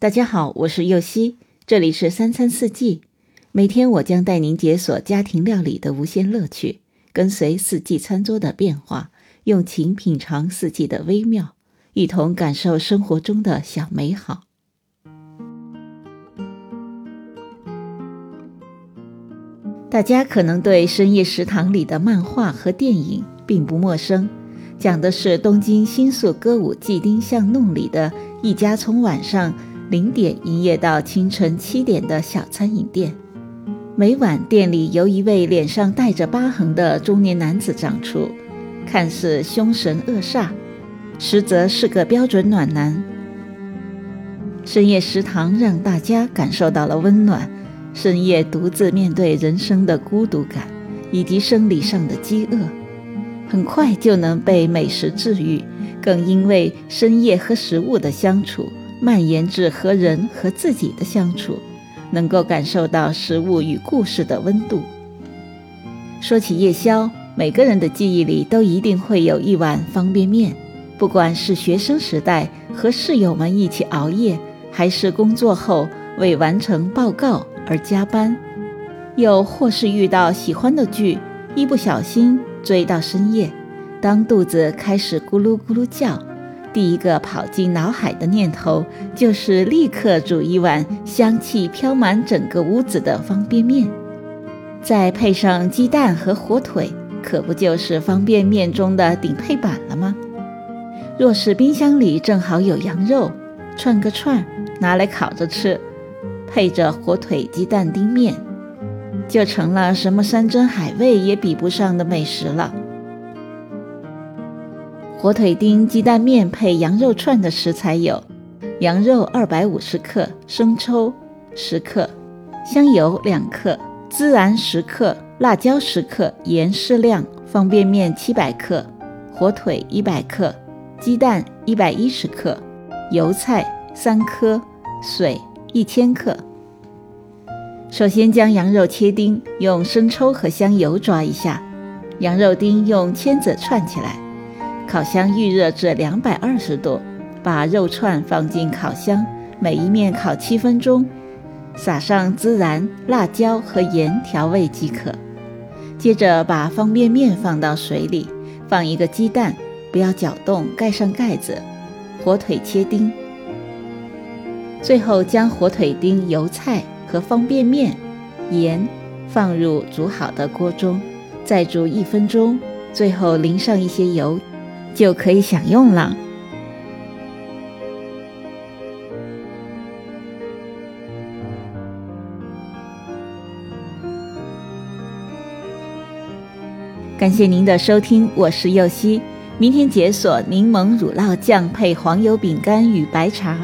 大家好，我是右希，这里是三餐四季。每天我将带您解锁家庭料理的无限乐趣，跟随四季餐桌的变化，用情品尝四季的微妙，一同感受生活中的小美好。大家可能对深夜食堂里的漫画和电影并不陌生，讲的是东京新宿歌舞伎町巷弄里的一家从晚上。零点营业到清晨七点的小餐饮店，每晚店里由一位脸上带着疤痕的中年男子掌厨，看似凶神恶煞，实则是个标准暖男。深夜食堂让大家感受到了温暖，深夜独自面对人生的孤独感以及生理上的饥饿，很快就能被美食治愈，更因为深夜和食物的相处。蔓延至和人和自己的相处，能够感受到食物与故事的温度。说起夜宵，每个人的记忆里都一定会有一碗方便面。不管是学生时代和室友们一起熬夜，还是工作后为完成报告而加班，又或是遇到喜欢的剧，一不小心追到深夜，当肚子开始咕噜咕噜叫。第一个跑进脑海的念头就是立刻煮一碗香气飘满整个屋子的方便面，再配上鸡蛋和火腿，可不就是方便面中的顶配版了吗？若是冰箱里正好有羊肉，串个串拿来烤着吃，配着火腿鸡蛋丁面，就成了什么山珍海味也比不上的美食了。火腿丁鸡蛋面配羊肉串的食材有：羊肉二百五十克、生抽十克、香油两克、孜然十克、辣椒十克、盐适量、方便面七百克、火腿一百克、鸡蛋一百一十克、油菜三颗、水一千克。首先将羊肉切丁，用生抽和香油抓一下，羊肉丁用签子串起来。烤箱预热至两百二十度，把肉串放进烤箱，每一面烤七分钟，撒上孜然、辣椒和盐调味即可。接着把方便面放到水里，放一个鸡蛋，不要搅动，盖上盖子。火腿切丁，最后将火腿丁、油菜和方便面、盐放入煮好的锅中，再煮一分钟，最后淋上一些油。就可以享用了。感谢您的收听，我是右希。明天解锁柠檬乳酪酱配黄油饼干与白茶。